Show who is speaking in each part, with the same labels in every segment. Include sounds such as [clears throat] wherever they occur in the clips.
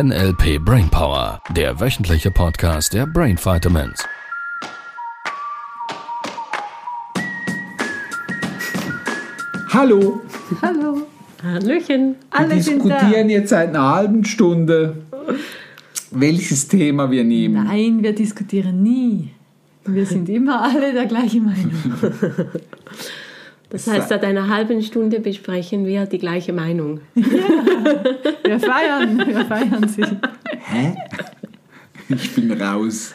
Speaker 1: NLP Brainpower, der wöchentliche Podcast der Brain Vitamins.
Speaker 2: Hallo,
Speaker 3: Hallo.
Speaker 4: Hallöchen.
Speaker 2: wir
Speaker 3: Alle sind da.
Speaker 2: diskutieren jetzt seit einer halben Stunde, welches Thema wir nehmen.
Speaker 3: Nein, wir diskutieren nie. Wir sind immer alle der gleichen Meinung. [laughs]
Speaker 4: Das heißt, seit einer halben Stunde besprechen wir die gleiche Meinung.
Speaker 3: Wir feiern, wir feiern sie.
Speaker 2: Hä? Ich bin raus.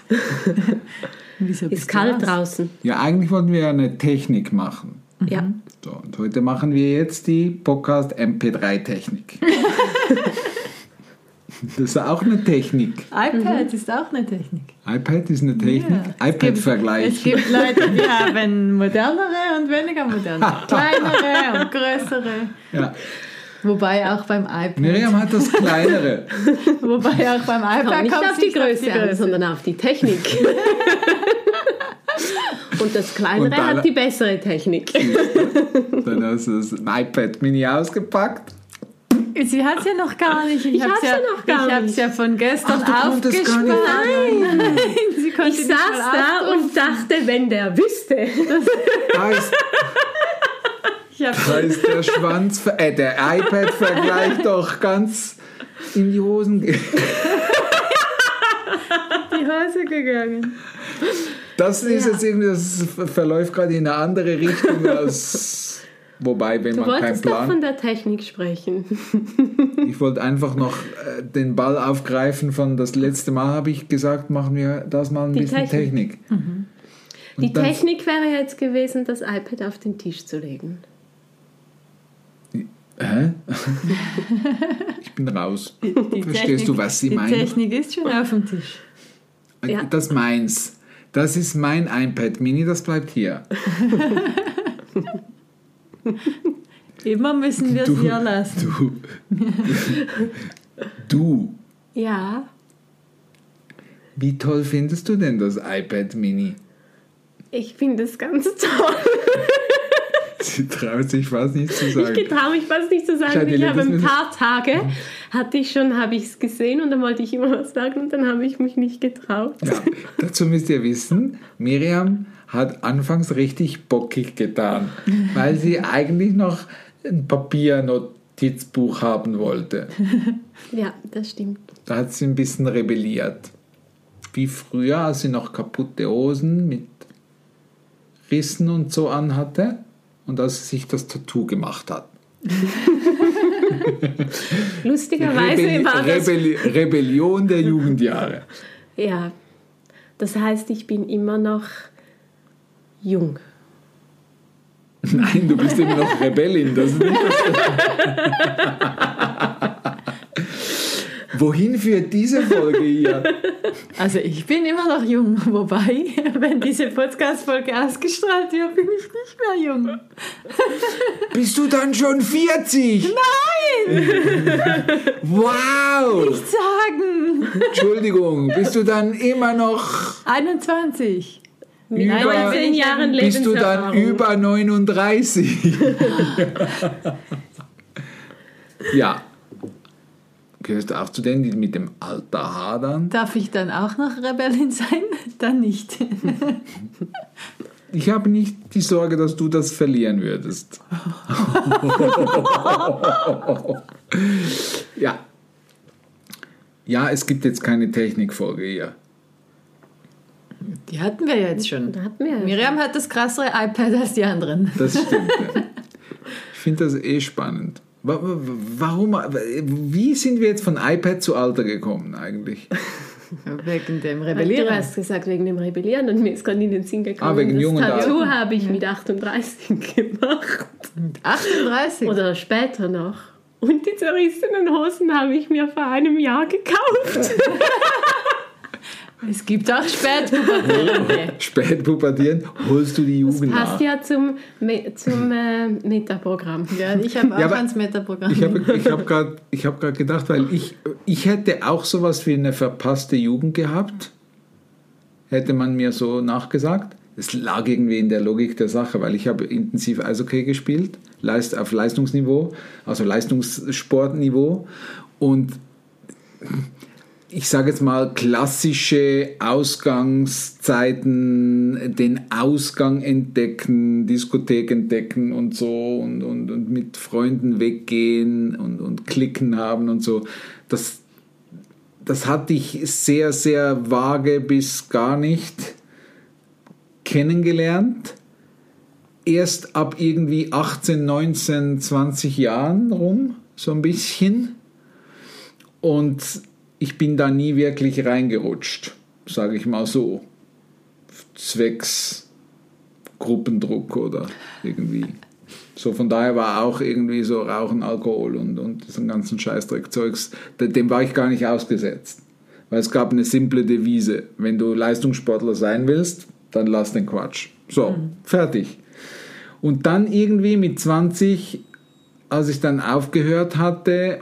Speaker 3: Wieso
Speaker 4: Ist kalt
Speaker 3: raus?
Speaker 4: draußen.
Speaker 2: Ja, eigentlich wollten wir ja eine Technik machen.
Speaker 4: Ja.
Speaker 2: So, und heute machen wir jetzt die Podcast MP3-Technik. das ist auch eine Technik.
Speaker 3: iPad ist auch eine Technik.
Speaker 2: iPad ist eine Technik.
Speaker 3: Ja. Es
Speaker 2: iPad-Vergleich.
Speaker 3: Es gibt Leute, die haben modernere und weniger moderne. [laughs] Kleinere und größere.
Speaker 2: Ja.
Speaker 3: Wobei auch beim iPad.
Speaker 2: Miriam hat das kleinere. [laughs]
Speaker 3: Wobei auch beim iPad
Speaker 4: Kommt nicht
Speaker 3: kommt
Speaker 4: auf die
Speaker 3: nicht
Speaker 4: Größe an,
Speaker 3: Größe.
Speaker 4: sondern auf die Technik. [laughs] Und das kleinere
Speaker 2: Und
Speaker 4: hat die bessere Technik.
Speaker 2: Dann hast du das iPad Mini ausgepackt.
Speaker 3: Sie hat es ja noch gar nicht. Ich,
Speaker 4: Ich
Speaker 3: hab's
Speaker 4: hab's ja noch gar
Speaker 3: Ich habe es
Speaker 4: nicht.
Speaker 3: ja von gestern
Speaker 2: Ach, du
Speaker 3: aufgespart.
Speaker 2: nicht.
Speaker 3: Nein, [laughs] sie konnte
Speaker 4: Ich
Speaker 3: nicht
Speaker 4: saß da und dachte, wenn der wüsste.
Speaker 2: Da ist, [laughs]
Speaker 3: Ich
Speaker 2: da ist der Schwanz, äh, der iPad-Vergleich [laughs] doch ganz in die Hosen. ge-
Speaker 3: die Hose gegangen.
Speaker 2: Das ist
Speaker 4: Ja.
Speaker 2: jetzt irgendwie, das verläuft gerade in eine andere Richtung als. Wobei, wenn
Speaker 4: Du
Speaker 2: man keinen
Speaker 4: wolltest doch von
Speaker 2: Plan.
Speaker 4: der Technik sprechen. [laughs]
Speaker 2: Ich wollte einfach noch äh, den Ball aufgreifen von das letzte Mal, habe ich gesagt, machen wir das mal ein
Speaker 4: Die
Speaker 2: bisschen Technik.
Speaker 4: Technik. Die
Speaker 2: Und dann-
Speaker 4: Technik wäre jetzt gewesen, das iPad auf den Tisch zu legen.
Speaker 2: Hä? ich bin raus.
Speaker 3: Die
Speaker 2: Verstehst du, was sie
Speaker 3: die
Speaker 2: meinen?
Speaker 3: Technik ist schon auf dem Tisch.
Speaker 4: Ja.
Speaker 2: Das meins. Das ist mein iPad Mini, das bleibt hier. [laughs] [laughs]
Speaker 3: Immer müssen wir
Speaker 2: Du-
Speaker 3: es hier lassen.
Speaker 2: Du. du.
Speaker 4: Ja,
Speaker 2: Wie toll findest du denn das iPad Mini?
Speaker 4: ich finde es ganz toll. [laughs]
Speaker 2: Sie traut sich fast nicht zu
Speaker 4: Ich
Speaker 2: sagen.
Speaker 4: getraue mich fast nicht zu sagen.
Speaker 2: Schade,
Speaker 4: ich habe ein paar Tage, hatte ich schon, habe ich es gesehen und dann wollte ich immer was sagen und dann habe ich mich nicht getraut.
Speaker 2: Ja, dazu müsst ihr wissen, Miriam hat anfangs richtig bockig getan, weil sie eigentlich noch ein Papiernotizbuch haben wollte.
Speaker 4: Ja, das stimmt.
Speaker 2: Da hat sie ein bisschen rebelliert. Wie früher, als sie noch kaputte Hosen mit Rissen und so anhatte und als sie sich das Tattoo gemacht hat. [laughs]
Speaker 4: Lustigerweise
Speaker 2: Rebelli
Speaker 4: war das.
Speaker 2: Rebelli Rebellion der Jugendjahre.
Speaker 4: Ja, das heißt, ich bin immer noch jung.
Speaker 2: Nein, du bist immer noch Rebellin. Das ist nicht das [laughs] Wohin führt diese Folge hier? [laughs]
Speaker 3: Also ich bin immer noch jung, wobei, wenn diese Podcast-Folge ausgestrahlt wird, bin ich nicht mehr jung. [laughs]
Speaker 2: Bist du dann schon 40?
Speaker 3: Nein! [laughs]
Speaker 2: Wow!
Speaker 3: Nicht sagen!
Speaker 2: Entschuldigung, bist du dann immer noch
Speaker 3: 21.
Speaker 4: Mit
Speaker 2: Über-
Speaker 4: 19 Jahren
Speaker 2: bist du dann über 39? ja. Gehörst du auch zu denen, die mit dem Alter hadern?
Speaker 3: Darf ich dann auch noch Rebellin sein? [laughs] Dann nicht.
Speaker 2: Ich habe nicht die Sorge, dass du das verlieren würdest. ja. Ja, es gibt jetzt keine Technikfolge hier.
Speaker 3: Die hatten wir ja jetzt schon.
Speaker 4: Hatten wir ja
Speaker 3: Miriam hat das krassere iPad als die anderen.
Speaker 2: Das stimmt. ja. Ich finde das eh spannend. Wa- wa- Warum, wie sind wir jetzt von iPad zu Alter gekommen eigentlich? [laughs]
Speaker 3: Wegen dem
Speaker 4: Du
Speaker 3: Rebellieren.
Speaker 4: hast gesagt, wegen dem Rebellieren und mir ist gerade in den Sinn gekommen,
Speaker 2: Ah, wegen
Speaker 4: das
Speaker 2: jungen
Speaker 4: Tattoo habe ich mit 38 [laughs] gemacht.
Speaker 3: 38.
Speaker 4: Oder später noch. Und die zerrissenen Hosen habe ich mir vor einem Jahr gekauft. [laughs]
Speaker 3: Es gibt auch Spätpubertierende. [laughs]
Speaker 2: Spät pubertieren, holst du die Jugend
Speaker 4: Passt
Speaker 2: nach.
Speaker 4: ja zum, zum äh, Metaprogramm.
Speaker 3: Ja, ich habe auch
Speaker 2: Ja,
Speaker 3: ans Metaprogramm.
Speaker 2: Ich habe ich hab gerade hab gedacht, weil ich, ich hätte auch sowas wie eine verpasste Jugend gehabt, hätte man mir so nachgesagt. Es lag irgendwie in der Logik der Sache, weil ich habe intensiv Eishockey gespielt, leist, auf Leistungsniveau, also Leistungssportniveau und ich sage jetzt mal, klassische Ausgangszeiten, den Ausgang entdecken, Diskothek entdecken und so und, und, und mit Freunden weggehen und, und klicken haben und so. Das, das hatte ich sehr, sehr vage bis gar nicht kennengelernt. Erst ab irgendwie 18, 19, 20 Jahren rum, so ein bisschen. Und ich bin da nie wirklich reingerutscht, sage ich mal so. Zwecks Gruppendruck oder irgendwie. So von daher war auch irgendwie so Rauchen, Alkohol und, und diesen ganzen Scheißdreckzeugs, dem war ich gar nicht ausgesetzt. Weil es gab eine simple Devise. Wenn du Leistungssportler sein willst, dann lass den Quatsch. So, mhm. fertig. Und dann irgendwie mit 20, als ich dann aufgehört hatte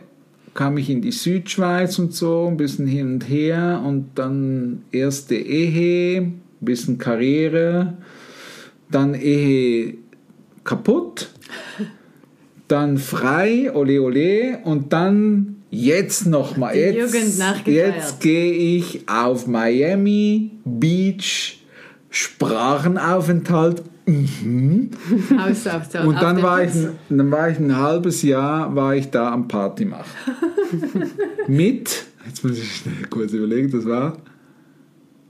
Speaker 2: kam ich in die Südschweiz und so, ein bisschen hin und her und dann erste Ehe, ein bisschen Karriere, dann Ehe kaputt, [laughs] dann frei, ole ole und dann jetzt nochmal, jetzt, jetzt gehe ich auf Miami Beach, Sprachenaufenthalt Mhm. Aus, aus, aus, und dann war, ich, dann war ich ein halbes Jahr war ich da am Party machen. [laughs] Mit, jetzt muss ich schnell kurz überlegen, das war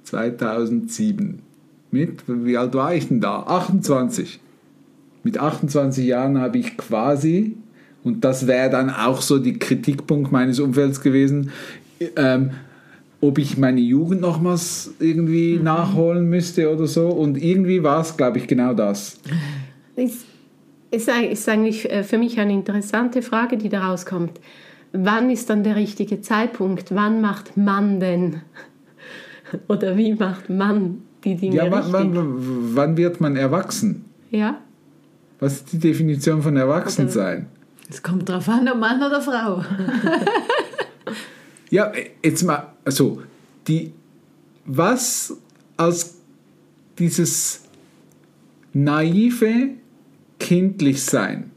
Speaker 2: 2007. Mit, wie alt war ich denn da? 28. Mit 28 Jahren habe ich quasi, und das wäre dann auch so die Kritikpunkt meines Umfelds gewesen, ähm, ob ich meine Jugend nochmals irgendwie mhm. nachholen müsste oder so. Und irgendwie war es, glaube ich, genau das.
Speaker 4: Ist, ist, ist eigentlich äh, für mich eine interessante Frage, die da rauskommt. Wann ist dann der richtige Zeitpunkt? Wann macht man denn? [laughs] Oder wie macht man die Dinge ja,
Speaker 2: wann, wann, wann, wird man erwachsen?
Speaker 4: Ja.
Speaker 2: Was ist die Definition von Erwachsensein?
Speaker 3: Es kommt darauf an, ob Mann oder Frau. [laughs]
Speaker 2: Ja, jetzt mal, also, die, was als dieses naive Kindlichsein,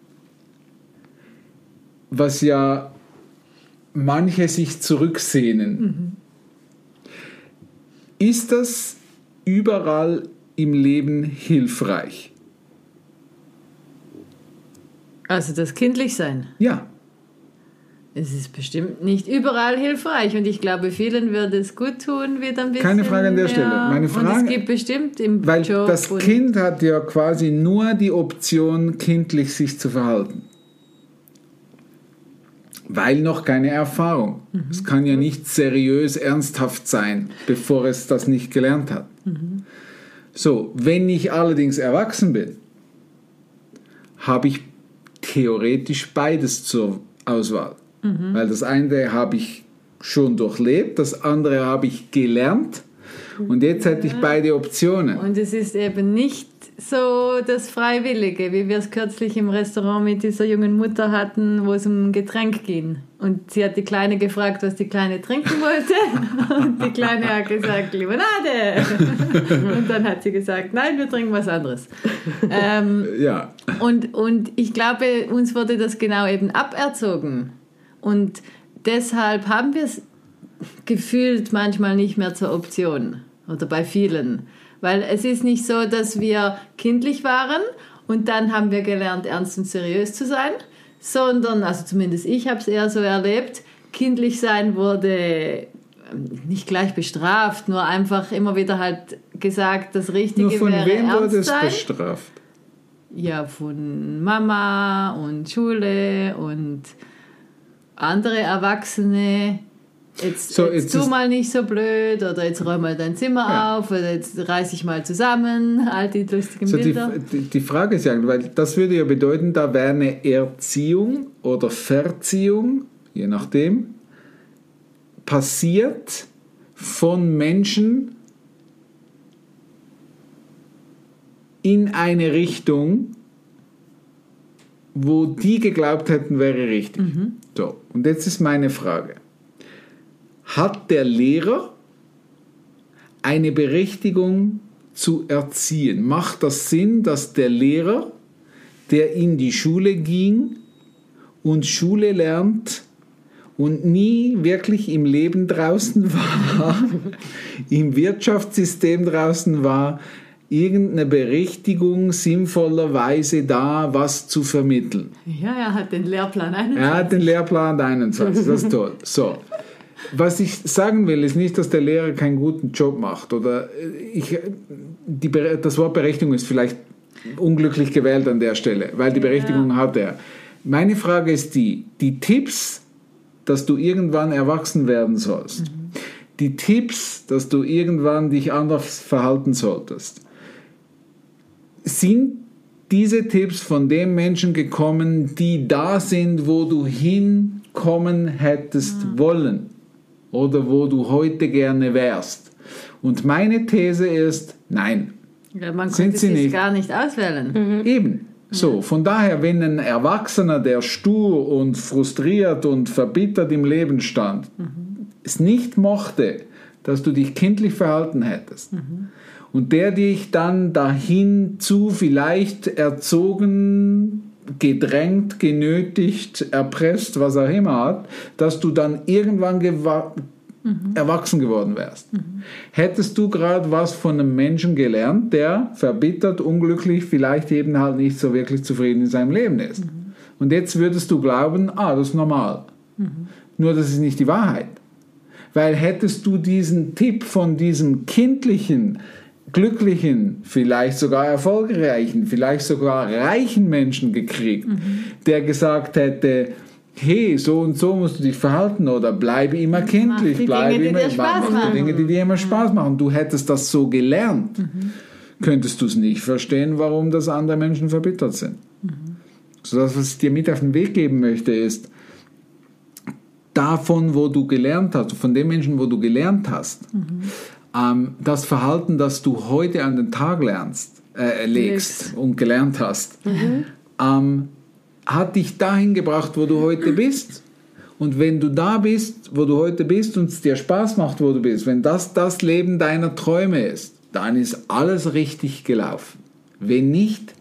Speaker 2: was ja manche sich zurücksehnen, mhm. ist das überall im Leben hilfreich?
Speaker 3: Also das Kindlichsein?
Speaker 2: Ja.
Speaker 3: Es ist bestimmt nicht überall hilfreich und ich glaube, vielen würde es gut tun, wieder ein bisschen.
Speaker 2: Keine Frage an der Stelle. Meine Frage,
Speaker 3: und es gibt bestimmt im
Speaker 2: weil
Speaker 3: Job.
Speaker 2: Das Kind hat ja quasi nur die Option, kindlich sich zu verhalten. Weil noch keine Erfahrung. Mhm. Es kann ja nicht seriös, ernsthaft sein, bevor es das nicht gelernt hat. Mhm. So, wenn ich allerdings erwachsen bin, habe ich theoretisch beides zur Auswahl. Mhm. Weil das eine habe ich schon durchlebt, das andere habe ich gelernt. Und jetzt hätte ich beide Optionen.
Speaker 3: Und es ist eben nicht so das Freiwillige, wie wir es kürzlich im Restaurant mit dieser jungen Mutter hatten, wo es um ein Getränk ging. Und sie hat die Kleine gefragt, was die Kleine trinken wollte. [laughs] Und die Kleine hat gesagt, Limonade. [laughs] Und dann hat sie gesagt, nein, wir trinken was anderes. Ähm,
Speaker 2: ja.
Speaker 3: Und, und ich glaube, uns wurde das genau eben aberzogen. Und deshalb haben wir es gefühlt manchmal nicht mehr zur Option oder bei vielen. Weil es ist nicht so, dass wir kindlich waren und dann haben wir gelernt, ernst und seriös zu sein, sondern, also zumindest ich habe es eher so erlebt, kindlich sein wurde ähm, nicht gleich bestraft, nur einfach immer wieder halt gesagt, das Richtige nur
Speaker 2: von
Speaker 3: wäre
Speaker 2: wem
Speaker 3: ernst
Speaker 2: wurde es
Speaker 3: sein.
Speaker 2: bestraft?
Speaker 3: Ja, von Mama und Schule und andere Erwachsene, jetzt, so, jetzt, jetzt tu mal nicht so blöd oder jetzt räum mal dein Zimmer ja. auf oder jetzt reiß ich mal zusammen, [laughs] all die lustigen so Bilder.
Speaker 2: Die, die Frage ist ja, weil das würde ja bedeuten, da wäre eine Erziehung oder Verziehung, je nachdem, passiert von Menschen in eine Richtung, wo die geglaubt hätten, wäre richtig. Mhm. So, und jetzt ist meine Frage. Hat der Lehrer eine Berechtigung zu erziehen? Macht das Sinn, dass der Lehrer, der in die Schule ging und Schule lernt und nie wirklich im Leben draußen [laughs] war, im Wirtschaftssystem draußen war, irgendeine Berechtigung sinnvollerweise da, was zu vermitteln.
Speaker 3: Ja, er hat den Lehrplan 21.
Speaker 2: Er hat den Lehrplan 21, das ist toll. So. Was ich sagen will, ist nicht, dass der Lehrer keinen guten Job macht. Oder ich, die, das Wort Berechtigung ist vielleicht unglücklich gewählt an der Stelle, weil die Berechtigung ja. hat er. Meine Frage ist die, die Tipps, dass du irgendwann erwachsen werden sollst, mhm. die Tipps, dass du irgendwann dich anders verhalten solltest, sind diese Tipps von den Menschen gekommen, die da sind, wo du hinkommen hättest mhm. wollen oder wo du heute gerne wärst. Und meine These ist, nein.
Speaker 3: Ja, man sind sie nicht. gar nicht auswählen.
Speaker 2: Mhm. Eben. So, von daher, wenn ein Erwachsener, der stur und frustriert und verbittert im Leben stand, mhm. es nicht mochte, dass du dich kindlich verhalten hättest, mhm. und der dich dann dahin zu vielleicht erzogen gedrängt, genötigt, erpresst, was auch immer hat, dass du dann irgendwann mhm. erwachsen geworden wärst. Mhm. Hättest du gerade was von einem Menschen gelernt, der verbittert, unglücklich, vielleicht eben halt nicht so wirklich zufrieden in seinem Leben ist. Und jetzt würdest du glauben, ah, das ist normal. Nur das ist nicht die Wahrheit. Weil hättest du diesen Tipp von diesem kindlichen, glücklichen, vielleicht sogar erfolgreichen, vielleicht sogar reichen Menschen gekriegt, mhm. der gesagt hätte, hey, so und so musst du dich verhalten oder bleibe immer kindlich,
Speaker 3: die
Speaker 2: bleibe
Speaker 3: Dinge,
Speaker 2: immer,
Speaker 3: die dir Spaß
Speaker 2: mach die Dinge, die dir immer Spaß machen. Du hättest das so gelernt. Mhm. Könntest du es nicht verstehen, warum das andere Menschen verbittert sind. Mhm. So das, was ich dir mit auf den Weg geben möchte, ist, davon, wo du gelernt hast, von den Menschen, wo du gelernt hast, mhm. ähm, das Verhalten, das du heute an den Tag lernst, äh, legst und gelernt hast, mhm. ähm, hat dich dahin gebracht, wo du heute bist. Und wenn du da bist, wo du heute bist und es dir Spaß macht, wo du bist, wenn das das Leben deiner Träume ist, dann ist alles richtig gelaufen. Wenn nicht,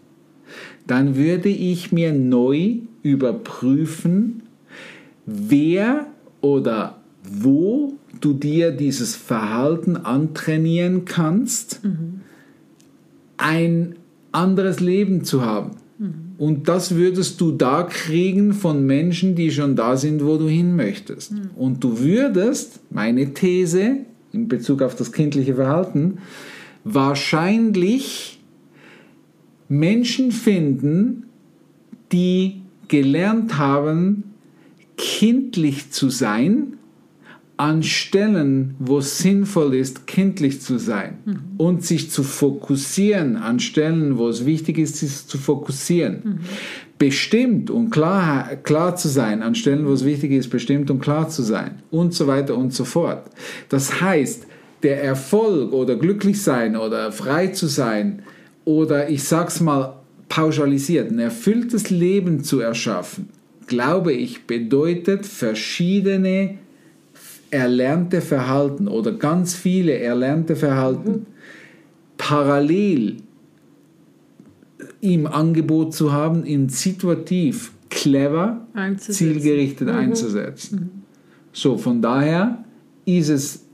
Speaker 2: dann würde ich mir neu überprüfen, wer oder wo du dir dieses Verhalten antrainieren kannst, mhm. ein anderes Leben zu haben. Und das würdest du da kriegen von Menschen, die schon da sind, wo du hin möchtest. Mhm. Und du würdest, meine These in Bezug auf das kindliche Verhalten, wahrscheinlich Menschen finden, die gelernt haben, kindlich zu sein an Stellen, wo es sinnvoll ist, kindlich zu sein mhm. und sich zu fokussieren an Stellen, wo es wichtig ist, sich zu fokussieren. Mhm. Bestimmt und klar, klar zu sein an Stellen, wo es wichtig ist, bestimmt und klar zu sein und so weiter und so fort. Das heißt, der Erfolg oder glücklich sein oder frei zu sein oder ich sag's mal pauschalisiert, ein erfülltes Leben zu erschaffen, glaube ich, bedeutet verschiedene erlernte Verhalten oder ganz viele erlernte Verhalten mhm. parallel im Angebot zu haben, in situativ clever, zielgerichtet mhm. einzusetzen. Mhm. So, von daher ist es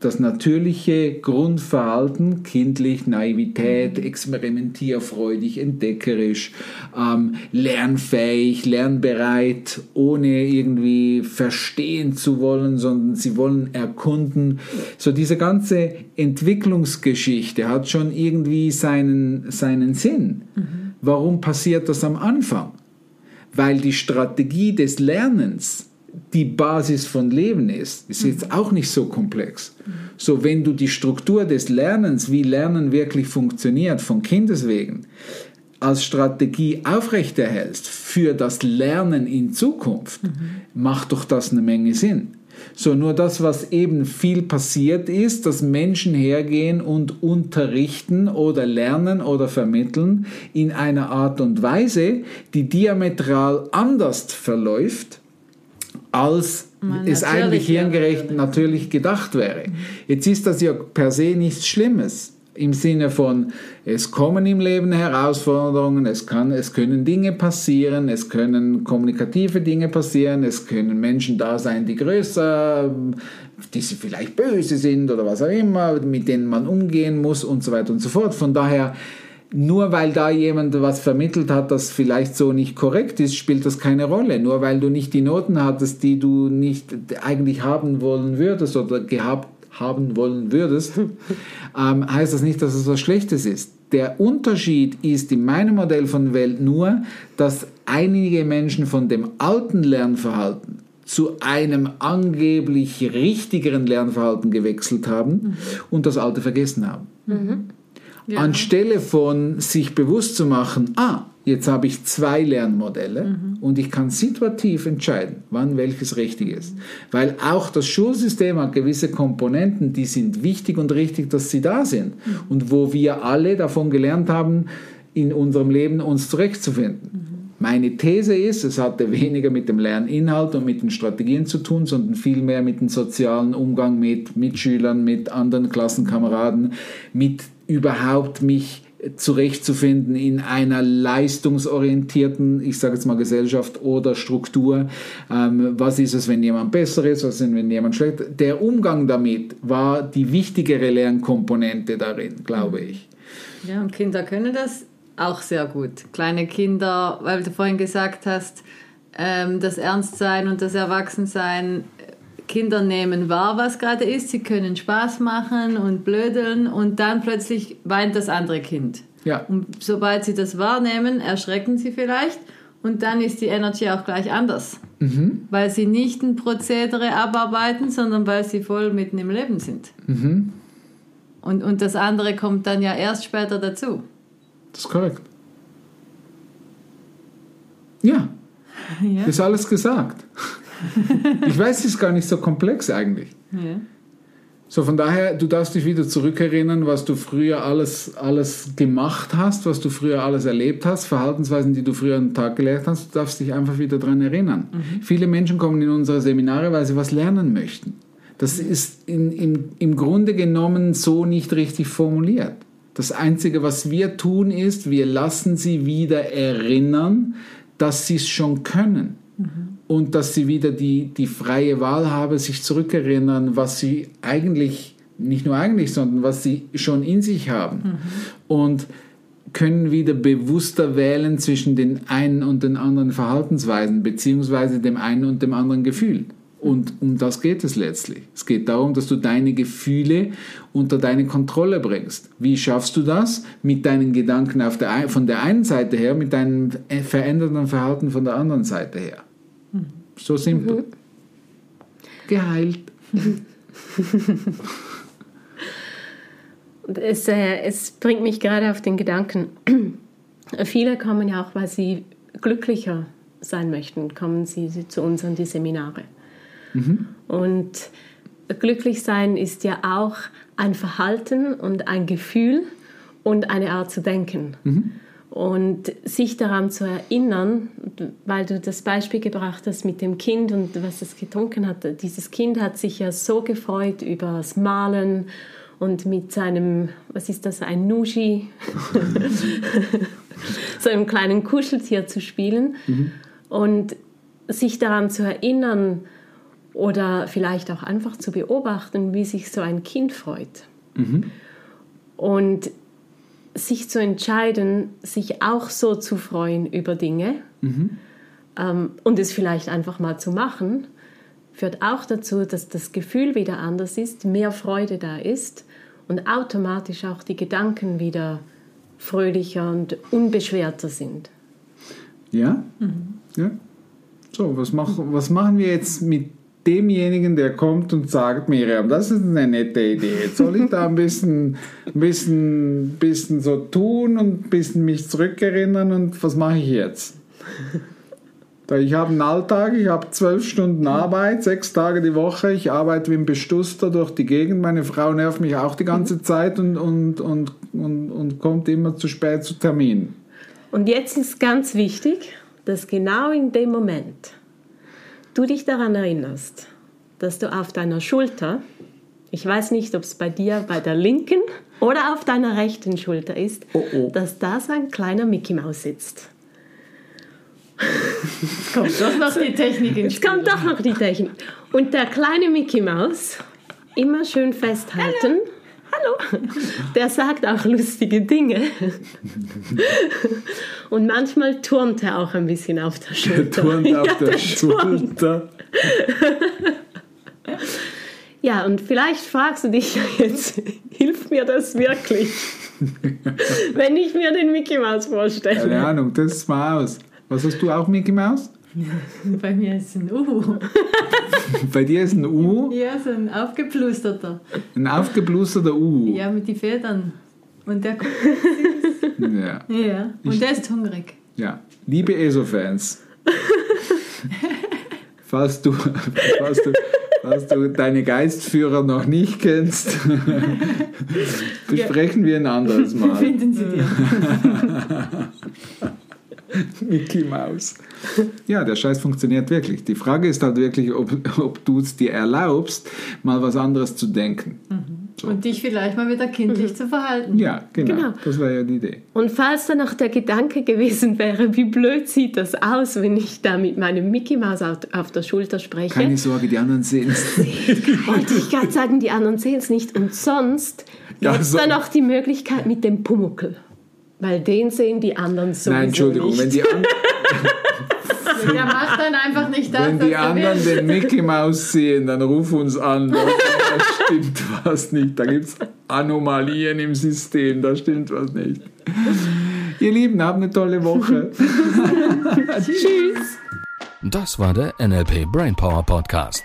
Speaker 2: das natürliche Grundverhalten, kindlich, Naivität, experimentierfreudig, entdeckerisch, ähm, lernfähig, lernbereit, ohne irgendwie verstehen zu wollen, sondern sie wollen erkunden. So diese ganze Entwicklungsgeschichte hat schon irgendwie seinen, seinen Sinn. Mhm. Warum passiert das am Anfang? Weil die Strategie des Lernens die Basis von Leben ist, ist jetzt auch nicht so komplex. So, wenn du die Struktur des Lernens, wie Lernen wirklich funktioniert, von Kindeswegen, als Strategie aufrechterhältst für das Lernen in Zukunft, mhm. macht doch das eine Menge Sinn. So, nur das, was eben viel passiert ist, dass Menschen hergehen und unterrichten oder lernen oder vermitteln in einer Art und Weise, die diametral anders verläuft, als Man es eigentlich hirngerecht natürlich gedacht wäre. Jetzt ist das ja per se nichts Schlimmes, Im Sinne von, es kommen im Leben Herausforderungen, es, kann, es können Dinge passieren, es können kommunikative Dinge passieren, es können Menschen da sein, die größer, die vielleicht böse sind oder was auch immer, mit denen man umgehen muss und so weiter und so fort. Von daher, nur weil da jemand was vermittelt hat, das vielleicht so nicht korrekt ist, spielt das keine Rolle. Nur weil du nicht die Noten hattest, die du nicht eigentlich haben wollen würdest oder gehabt haben wollen würdest, [laughs] ähm, heißt das nicht, dass es was Schlechtes ist. Der Unterschied ist in meinem Modell von Welt nur, dass einige Menschen von dem alten Lernverhalten zu einem angeblich richtigeren Lernverhalten gewechselt haben mhm. und das alte vergessen haben. Mhm. Ja. Anstelle von sich bewusst zu machen, ah, Jetzt habe ich zwei Lernmodelle mhm. und ich kann situativ entscheiden, wann welches richtig ist. Weil auch das Schulsystem hat gewisse Komponenten, die sind wichtig und richtig, dass sie da sind. Mhm. Und wo wir alle davon gelernt haben, in unserem Leben uns zurechtzufinden. Mhm. Meine These ist, es hatte weniger mit dem Lerninhalt und mit den Strategien zu tun, sondern vielmehr mit dem sozialen Umgang mit Mitschülern, mit anderen Klassenkameraden, mit überhaupt mich zurechtzufinden in einer leistungsorientierten, ich sage jetzt mal Gesellschaft oder Struktur. Ähm, was ist es, wenn jemand besser ist, was ist, wenn jemand schlecht? Der Umgang damit war die wichtigere Lernkomponente darin, glaube ich.
Speaker 3: Ja, und Kinder können das auch sehr gut. Kleine Kinder, weil du vorhin gesagt hast, ähm, das Ernstsein und das Erwachsensein Kinder nehmen wahr, was gerade ist, sie können Spaß machen und blödeln und dann plötzlich weint das andere Kind. Ja. Und sobald sie das wahrnehmen, erschrecken sie vielleicht und dann ist die Energy auch gleich anders. Mhm. Weil sie nicht ein Prozedere abarbeiten, sondern weil sie voll mitten im Leben sind. Mhm. Und, und das andere kommt dann ja erst später dazu.
Speaker 2: Das ist korrekt. Ja, ja. ist alles gesagt. [laughs] ich weiß, es ist gar nicht so komplex eigentlich. Ja. So, von daher, du darfst dich wieder zurückerinnern, was du früher alles, alles gemacht hast, was du früher alles erlebt hast, Verhaltensweisen, die du früher am Tag gelernt hast, du darfst dich einfach wieder daran erinnern. Mhm. Viele Menschen kommen in unsere Seminare, weil sie was lernen möchten. Das ist in, im, im Grunde genommen so nicht richtig formuliert. Das Einzige, was wir tun, ist, wir lassen sie wieder erinnern, dass sie es schon können. Mhm und dass sie wieder die, die freie Wahl haben, sich zurückerinnern, was sie eigentlich, nicht nur eigentlich, sondern was sie schon in sich haben. Mhm. Und können wieder bewusster wählen zwischen den einen und den anderen Verhaltensweisen, beziehungsweise dem einen und dem anderen Gefühl. Und um das geht es letztlich. Es geht darum, dass du deine Gefühle unter deine Kontrolle bringst. Wie schaffst du das? Mit deinen Gedanken auf der, von der einen Seite her, mit deinem veränderten Verhalten von der anderen Seite her. So simpel. Mhm. Geheilt. [laughs]
Speaker 4: es, äh, es bringt mich gerade auf den Gedanken, [clears throat] viele kommen ja auch, weil sie glücklicher sein möchten, kommen sie zu uns an die Seminare. Mhm. Und glücklich sein ist ja auch ein Verhalten und ein Gefühl und eine Art zu denken. Mhm. Und sich daran zu erinnern, weil du das Beispiel gebracht hast mit dem Kind und was es getrunken hat. Dieses Kind hat sich ja so gefreut über das Malen und mit seinem, was ist das, ein Nushi, [laughs] so einem kleinen Kuscheltier zu spielen. Mhm. Und sich daran zu erinnern oder vielleicht auch einfach zu beobachten, wie sich so ein Kind freut. Mhm. Und sich zu entscheiden, sich auch so zu freuen über Dinge mhm. ähm, und es vielleicht einfach mal zu machen, führt auch dazu, dass das Gefühl wieder anders ist, mehr Freude da ist und automatisch auch die Gedanken wieder fröhlicher und unbeschwerter sind.
Speaker 2: Ja? Mhm. ja. So, was, mach, was machen wir jetzt mit demjenigen, der kommt und sagt, Miriam, das ist eine nette Idee. Jetzt soll ich da ein bisschen, bisschen, bisschen so tun und ein bisschen mich zurückerinnern und was mache ich jetzt? Ich habe einen Alltag, ich habe zwölf Stunden Arbeit, sechs Tage die Woche, ich arbeite wie ein Bestusster durch die Gegend, meine Frau nervt mich auch die ganze Zeit und, und, und, und, und kommt immer zu spät zu Terminen.
Speaker 4: Und jetzt ist ganz wichtig, dass genau in dem Moment du dich daran erinnerst, dass du auf deiner Schulter Ich weiß nicht, ob es bei dir bei der linken oder auf deiner rechten Schulter ist,
Speaker 2: Oh, oh.
Speaker 4: dass da so ein kleiner Mickey Maus sitzt.
Speaker 3: Kommt doch noch die Technik ins
Speaker 4: Jetzt kommt doch noch die Technik. Und der kleine Mickey Maus, immer schön festhalten. Hallo. Der sagt auch lustige Dinge. Und manchmal turnt er auch ein bisschen auf der Schulter.
Speaker 2: Turnt auf [laughs]
Speaker 4: Ja,
Speaker 2: der
Speaker 4: der.
Speaker 2: Schulter.
Speaker 4: Ja, und vielleicht fragst du dich ja jetzt, hilft mir das wirklich? [laughs] Wenn ich mir den Mickey Maus vorstelle.
Speaker 2: Keine Ahnung, das ist Maus. Was hast du auch, Mickey Maus? [laughs]
Speaker 3: Bei mir ist ein U. [laughs]
Speaker 2: Bei dir ist ein U,
Speaker 3: Ja, so ein aufgeplusterter.
Speaker 2: ein aufgeblusterter U.
Speaker 3: Ja, mit den Federn. Und der guckt. [laughs]
Speaker 2: Ja.
Speaker 3: Ja. Und der ist hungrig.
Speaker 2: ja. Liebe ESO-Fans, falls du, falls, du, falls du deine Geistführer noch nicht kennst, besprechen wir ein anderes Mal.
Speaker 3: finden Sie die? [laughs]
Speaker 2: Mickey Maus. Ja, der Scheiß funktioniert wirklich. Die Frage ist halt wirklich, ob, ob du es dir erlaubst, mal was anderes zu denken. So.
Speaker 3: Und dich vielleicht mal wieder kindlich zu verhalten.
Speaker 2: Ja, genau.
Speaker 4: Genau.
Speaker 2: Das wäre ja die Idee.
Speaker 4: Und falls dann noch der Gedanke gewesen wäre, wie blöd sieht das aus, wenn ich da mit meinem Mickey Maus auf, auf der Schulter spreche,
Speaker 2: Keine Sorge, die anderen sehen es. [laughs]
Speaker 4: wollte ich gerade sagen, die anderen sehen es nicht. Und sonst
Speaker 2: Ja,
Speaker 4: gibt es
Speaker 2: so-
Speaker 4: dann noch die Möglichkeit mit dem Pumuckel. Weil den sehen die anderen sowieso
Speaker 2: Nein, Entschuldigung,
Speaker 4: nicht.
Speaker 2: wenn die, an, [laughs]
Speaker 3: Der macht dann einfach nicht das,
Speaker 2: wenn die
Speaker 3: er
Speaker 2: anderen
Speaker 3: will.
Speaker 2: den Mickey Maus sehen, dann ruf uns an. Da, da stimmt was nicht. Da gibt es Anomalien im System. Da stimmt was nicht. Ihr Lieben, habt eine tolle Woche. [laughs] [laughs]
Speaker 4: Tschüss.
Speaker 1: Das war der NLP Brainpower Podcast.